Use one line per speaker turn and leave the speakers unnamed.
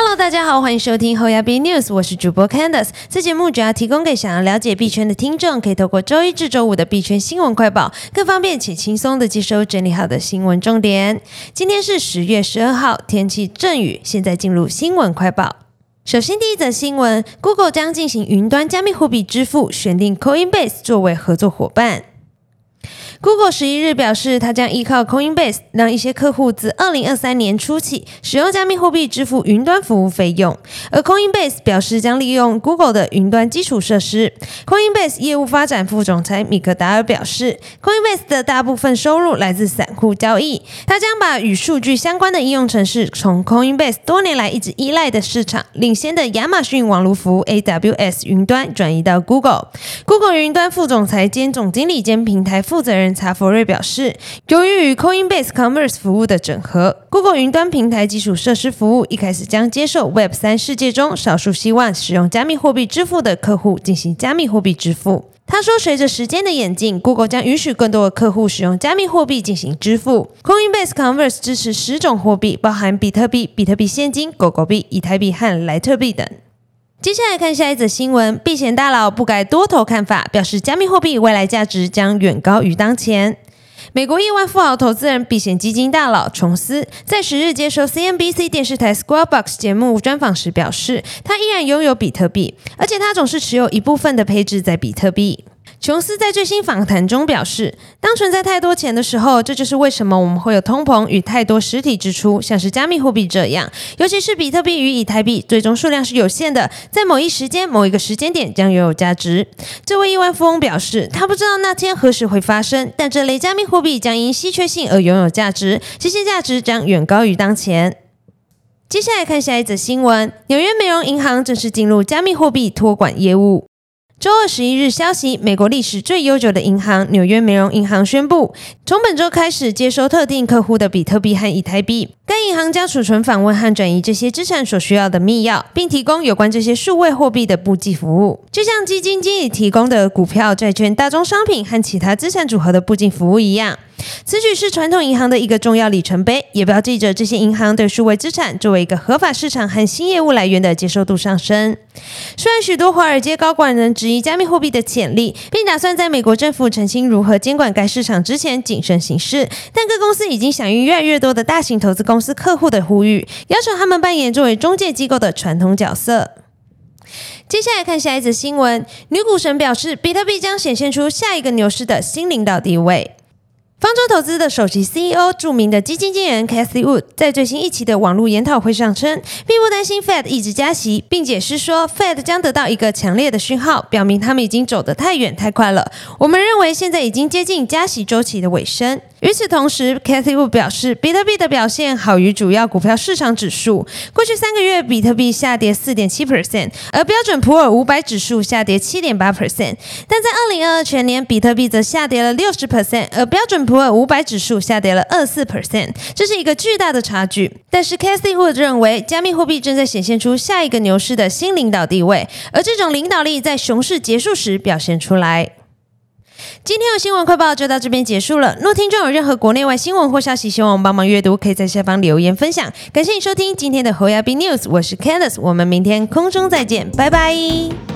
Hello，大家好，欢迎收听后亚币 News，我是主播 Candice。这节目主要提供给想要了解币圈的听众，可以透过周一至周五的币圈新闻快报，更方便且轻松的接收整理好的新闻重点。今天是十月十二号，天气阵雨。现在进入新闻快报。首先，第一则新闻：Google 将进行云端加密货币支付，选定 Coinbase 作为合作伙伴。Google 十一日表示，它将依靠 Coinbase 让一些客户自二零二三年初起使用加密货币支付云端服务费用。而 Coinbase 表示将利用 Google 的云端基础设施。Coinbase 业务发展副总裁米克达尔表示，Coinbase 的大部分收入来自散户交易。他将把与数据相关的应用程式从 Coinbase 多年来一直依赖的市场领先的亚马逊网络服务 AWS 云端转移到 Google。Google 云端副总裁兼总经理兼平台负责人。查佛瑞表示，由于与 Coinbase Commerce 服务的整合，Google 云端平台基础设施服务一开始将接受 Web 三世界中少数希望使用加密货币支付的客户进行加密货币支付。他说，随着时间的演进，Google 将允许更多的客户使用加密货币进行支付。Coinbase Commerce 支持十种货币，包含比特币、比特币现金、狗狗币、以太币和莱特币等。接下来看下一则新闻，避险大佬不改多头看法，表示加密货币未来价值将远高于当前。美国亿万富豪投资人、避险基金大佬琼斯在十日接受 CNBC 电视台 Square Box 节目专访时表示，他依然拥有比特币，而且他总是持有一部分的配置在比特币。琼斯在最新访谈中表示，当存在太多钱的时候，这就是为什么我们会有通膨与太多实体支出，像是加密货币这样，尤其是比特币与以太币，最终数量是有限的，在某一时间、某一个时间点将拥有价值。这位亿万富翁表示，他不知道那天何时会发生，但这类加密货币将因稀缺性而拥有价值，这些价值将远高于当前。接下来看下一则新闻：纽约美容银行正式进入加密货币托管业务。周二十一日消息，美国历史最悠久的银行纽约美容银行宣布，从本周开始接收特定客户的比特币和以太币。该银行将储存、访问和转移这些资产所需要的密钥，并提供有关这些数位货币的布记服务，就像基金经理提供的股票、债券、大宗商品和其他资产组合的布金服务一样。此举是传统银行的一个重要里程碑，也标记着这些银行对数位资产作为一个合法市场和新业务来源的接受度上升。虽然许多华尔街高管人质疑加密货币的潜力，并打算在美国政府澄清如何监管该市场之前谨慎行事，但各公司已经响应越来越多的大型投资公司客户的呼吁，要求他们扮演作为中介机构的传统角色。接下来看下一则新闻，女股神表示，比特币将显现出下一个牛市的新领导地位。方舟投资的首席 CEO、著名的基金经理人 Cathy Wood 在最新一期的网络研讨会上称，并不担心 Fed 一直加息，并解释说，Fed 将得到一个强烈的讯号，表明他们已经走得太远太快了。我们认为现在已经接近加息周期的尾声。与此同时，Cathy Wood 表示，比特币的表现好于主要股票市场指数。过去三个月，比特币下跌四点七 percent，而标准普尔五百指数下跌七点八 percent。但在二零二二全年，比特币则下跌了六十 percent，而标准普尔五百指数下跌了二四 percent，这是一个巨大的差距。但是，Cathy Wood 认为，加密货币正在显现出下一个牛市的新领导地位，而这种领导力在熊市结束时表现出来。今天的新闻快报就到这边结束了。若听众有任何国内外新闻或消息，希望我们帮忙阅读，可以在下方留言分享。感谢你收听今天的侯亚斌 News，我是 Candice，我们明天空中再见，拜拜。